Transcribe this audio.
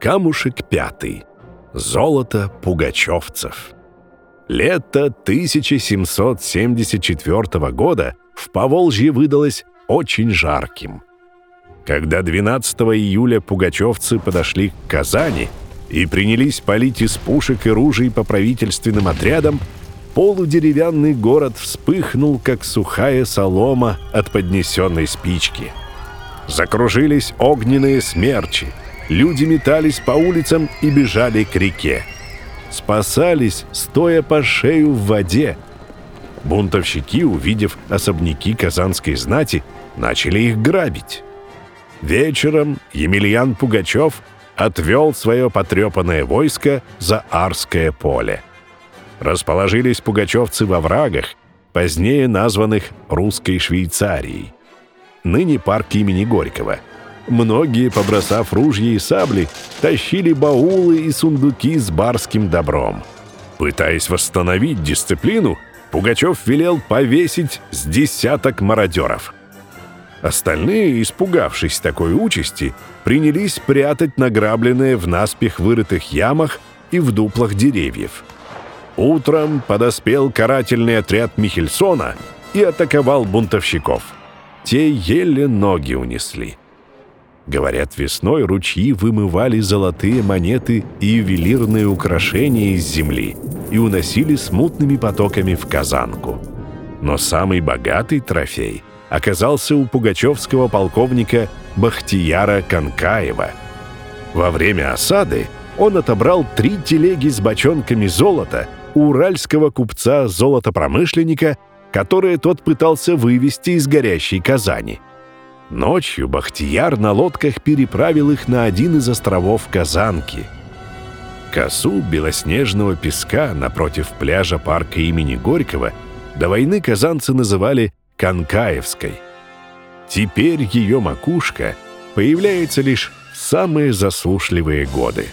Камушек пятый. Золото пугачевцев. Лето 1774 года в Поволжье выдалось очень жарким. Когда 12 июля пугачевцы подошли к Казани и принялись палить из пушек и ружей по правительственным отрядам, полудеревянный город вспыхнул, как сухая солома от поднесенной спички. Закружились огненные смерчи, люди метались по улицам и бежали к реке спасались, стоя по шею в воде. Бунтовщики, увидев особняки казанской знати, начали их грабить. Вечером Емельян Пугачев отвел свое потрепанное войско за Арское поле. Расположились пугачевцы во врагах, позднее названных «Русской Швейцарией». Ныне парк имени Горького – Многие, побросав ружья и сабли, тащили баулы и сундуки с барским добром. Пытаясь восстановить дисциплину, Пугачев велел повесить с десяток мародеров. Остальные, испугавшись такой участи, принялись прятать награбленное в наспех вырытых ямах и в дуплах деревьев. Утром подоспел карательный отряд Михельсона и атаковал бунтовщиков. Те еле ноги унесли. Говорят, весной ручьи вымывали золотые монеты и ювелирные украшения из земли и уносили смутными потоками в Казанку. Но самый богатый трофей оказался у пугачевского полковника Бахтияра Канкаева. Во время осады он отобрал три телеги с бочонками золота у уральского купца-золотопромышленника, которые тот пытался вывести из горящей Казани – Ночью Бахтияр на лодках переправил их на один из островов Казанки. Косу белоснежного песка напротив пляжа парка имени Горького до войны казанцы называли Канкаевской. Теперь ее макушка появляется лишь в самые засушливые годы.